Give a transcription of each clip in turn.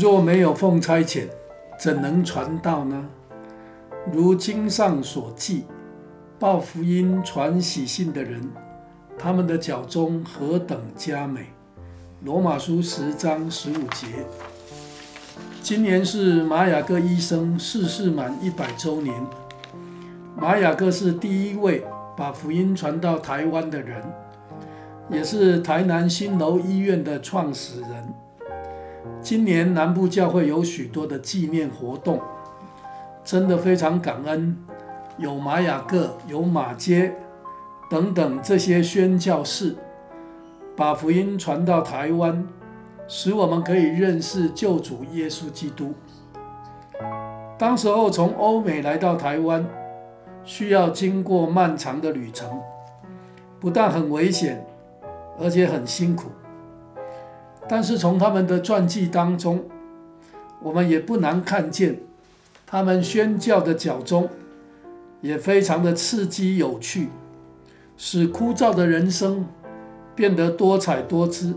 若没有奉差遣，怎能传道呢？如经上所记，报福音、传喜信的人，他们的脚踪何等佳美！罗马书十章十五节。今年是马雅各医生逝世满一百周年。马雅各是第一位把福音传到台湾的人，也是台南新楼医院的创始人。今年南部教会有许多的纪念活动，真的非常感恩，有玛雅各、有马街等等这些宣教士，把福音传到台湾，使我们可以认识救主耶稣基督。当时候从欧美来到台湾，需要经过漫长的旅程，不但很危险，而且很辛苦。但是从他们的传记当中，我们也不难看见，他们宣教的脚踪也非常的刺激有趣，使枯燥的人生变得多彩多姿。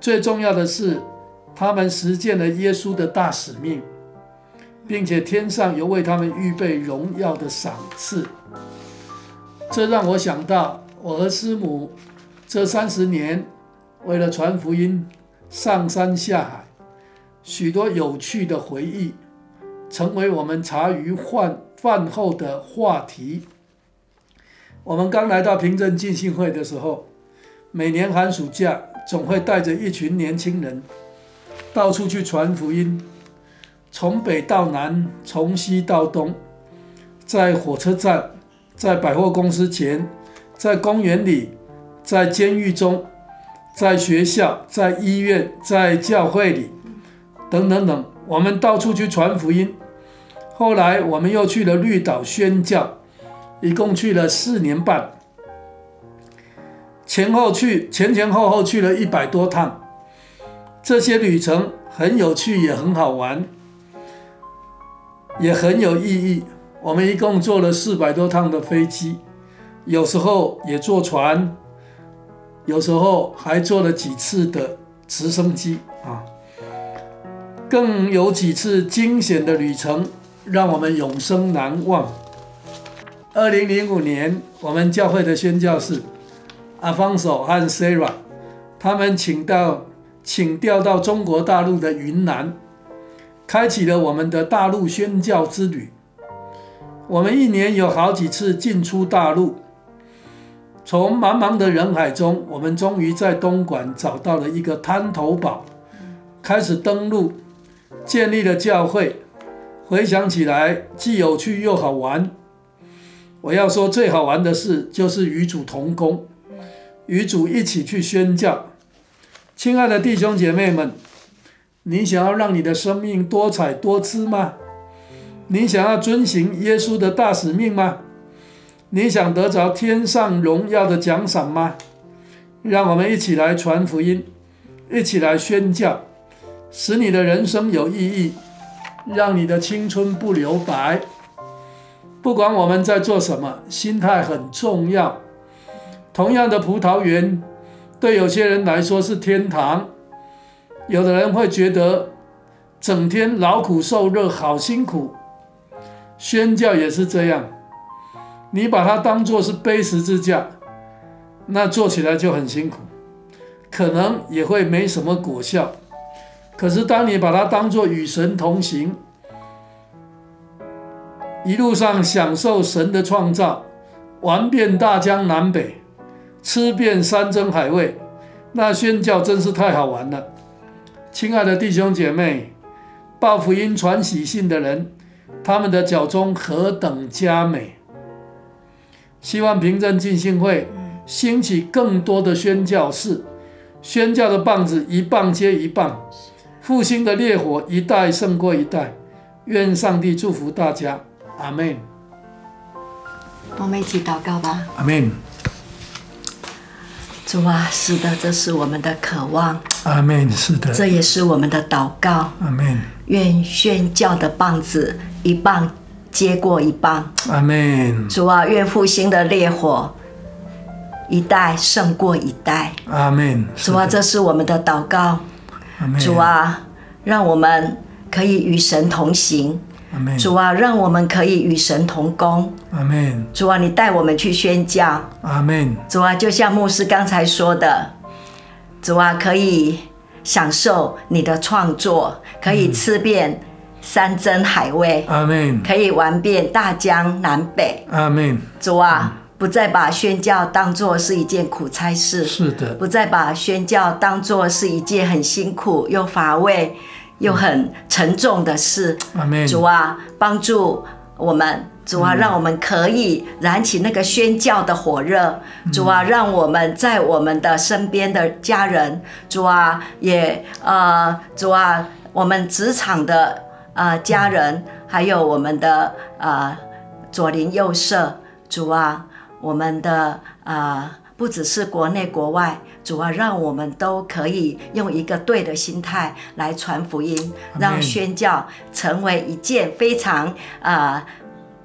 最重要的是，他们实践了耶稣的大使命。并且天上有为他们预备荣耀的赏赐，这让我想到我和师母这三十年为了传福音上山下海，许多有趣的回忆，成为我们茶余饭饭后的话题。我们刚来到平镇浸信会的时候，每年寒暑假总会带着一群年轻人到处去传福音。从北到南，从西到东，在火车站，在百货公司前，在公园里，在监狱中，在学校，在医院，在教会里，等等等，我们到处去传福音。后来我们又去了绿岛宣教，一共去了四年半，前后去，前前后后去了一百多趟。这些旅程很有趣，也很好玩。也很有意义。我们一共坐了四百多趟的飞机，有时候也坐船，有时候还坐了几次的直升机啊。更有几次惊险的旅程，让我们永生难忘。二零零五年，我们教会的宣教士阿方索和 Sarah，他们请到请调到中国大陆的云南。开启了我们的大陆宣教之旅。我们一年有好几次进出大陆。从茫茫的人海中，我们终于在东莞找到了一个滩头堡，开始登陆，建立了教会。回想起来，既有趣又好玩。我要说最好玩的事，就是与主同工，与主一起去宣教。亲爱的弟兄姐妹们。你想要让你的生命多彩多姿吗？你想要遵行耶稣的大使命吗？你想得着天上荣耀的奖赏吗？让我们一起来传福音，一起来宣教，使你的人生有意义，让你的青春不留白。不管我们在做什么，心态很重要。同样的葡萄园，对有些人来说是天堂。有的人会觉得整天劳苦受热，好辛苦。宣教也是这样，你把它当作是背十字架，那做起来就很辛苦，可能也会没什么果效。可是当你把它当作与神同行，一路上享受神的创造，玩遍大江南北，吃遍山珍海味，那宣教真是太好玩了。亲爱的弟兄姐妹，报福音传喜信的人，他们的脚踪何等佳美！希望平镇进信会兴起更多的宣教士，宣教的棒子一棒接一棒，复兴的烈火一代胜过一代。愿上帝祝福大家，阿门。我们一起祷告吧，阿门。主啊，是的，这是我们的渴望。阿门，是的。这也是我们的祷告。阿门。愿宣教的棒子一棒接过一棒。阿门。主啊，愿复兴的烈火一代胜过一代。阿门。主啊，这是我们的祷告。阿门。主啊，让我们可以与神同行。阿门。主啊，让我们可以与神同工。阿门。主啊，你带我们去宣教。阿门。主啊，就像牧师刚才说的，主啊，可以享受你的创作，可以吃遍山珍海味。阿门。可以玩遍大江南北。阿门。主啊，不再把宣教当做是一件苦差事。是的。不再把宣教当做是一件很辛苦又乏味。又很沉重的事，主啊，帮助我们，主啊，让我们可以燃起那个宣教的火热，主啊，让我们在我们的身边的家人，主啊，也呃，主啊，我们职场的呃家人，还有我们的呃左邻右舍，主啊，我们的呃。不只是国内国外，主啊，让我们都可以用一个对的心态来传福音，让宣教成为一件非常啊、呃、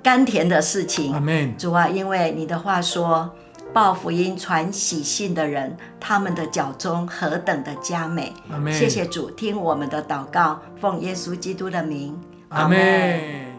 甘甜的事情。主啊，因为你的话说，报福音传喜信的人，他们的脚中何等的佳美。谢谢主，听我们的祷告，奉耶稣基督的名。阿门。